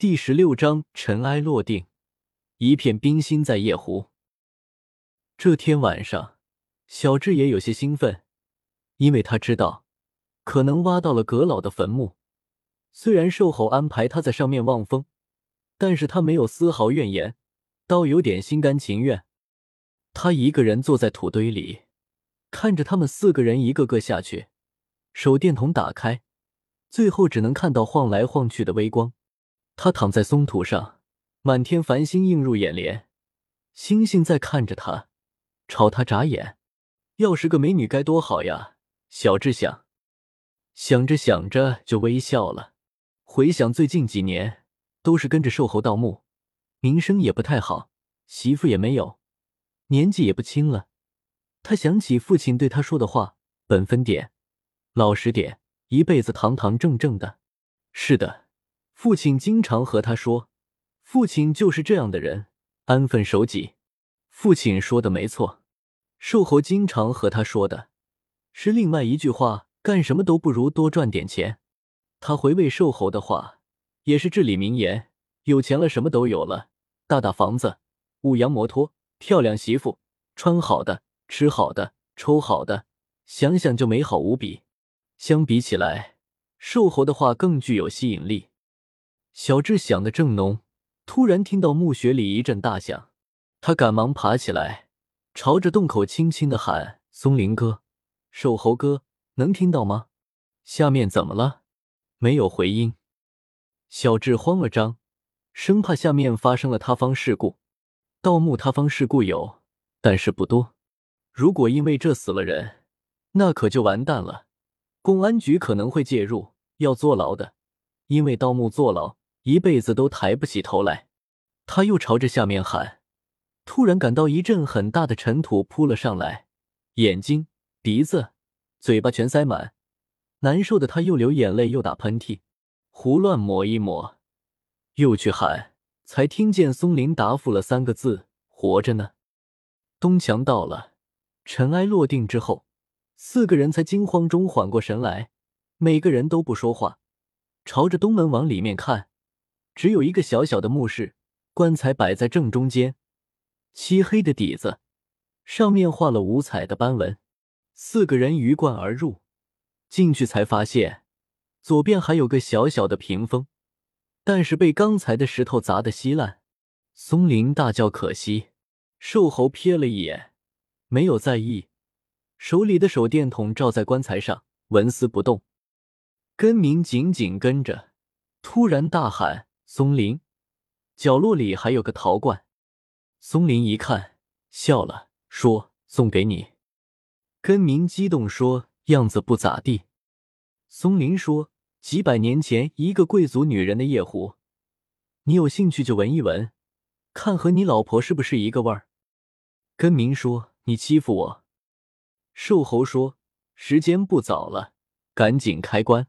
第十六章尘埃落定，一片冰心在夜壶。这天晚上，小智也有些兴奋，因为他知道可能挖到了阁老的坟墓。虽然兽猴安排他在上面望风，但是他没有丝毫怨言，倒有点心甘情愿。他一个人坐在土堆里，看着他们四个人一个个下去，手电筒打开，最后只能看到晃来晃去的微光。他躺在松土上，满天繁星映入眼帘，星星在看着他，朝他眨眼。要是个美女该多好呀！小智想，想着想着就微笑了。回想最近几年，都是跟着瘦猴盗墓，名声也不太好，媳妇也没有。年纪也不轻了，他想起父亲对他说的话：“本分点，老实点，一辈子堂堂正正的。”是的，父亲经常和他说，父亲就是这样的人，安分守己。父亲说的没错，瘦猴经常和他说的是另外一句话：干什么都不如多赚点钱。他回味瘦猴的话，也是至理名言：有钱了，什么都有了，大大房子，五羊摩托。漂亮媳妇，穿好的，吃好的，抽好的，想想就美好无比。相比起来，瘦猴的话更具有吸引力。小智想的正浓，突然听到墓穴里一阵大响，他赶忙爬起来，朝着洞口轻轻的喊：“松林哥，瘦猴哥，能听到吗？下面怎么了？”没有回音。小智慌了张，生怕下面发生了塌方事故。盗墓塌方事故有，但是不多。如果因为这死了人，那可就完蛋了。公安局可能会介入，要坐牢的。因为盗墓坐牢，一辈子都抬不起头来。他又朝着下面喊，突然感到一阵很大的尘土扑了上来，眼睛、鼻子、嘴巴全塞满，难受的他又流眼泪又打喷嚏，胡乱抹一抹，又去喊。才听见松林答复了三个字：“活着呢。”东墙到了，尘埃落定之后，四个人才惊慌中缓过神来，每个人都不说话，朝着东门往里面看。只有一个小小的墓室，棺材摆在正中间，漆黑的底子，上面画了五彩的斑纹。四个人鱼贯而入，进去才发现，左边还有个小小的屏风。但是被刚才的石头砸得稀烂，松林大叫可惜。瘦猴瞥了一眼，没有在意，手里的手电筒照在棺材上，纹丝不动。根明紧紧跟着，突然大喊：“松林！”角落里还有个陶罐。松林一看，笑了，说：“送给你。”根明激动说：“样子不咋地。”松林说。几百年前，一个贵族女人的夜壶，你有兴趣就闻一闻，看和你老婆是不是一个味儿。根明说：“你欺负我。”瘦猴说：“时间不早了，赶紧开棺。”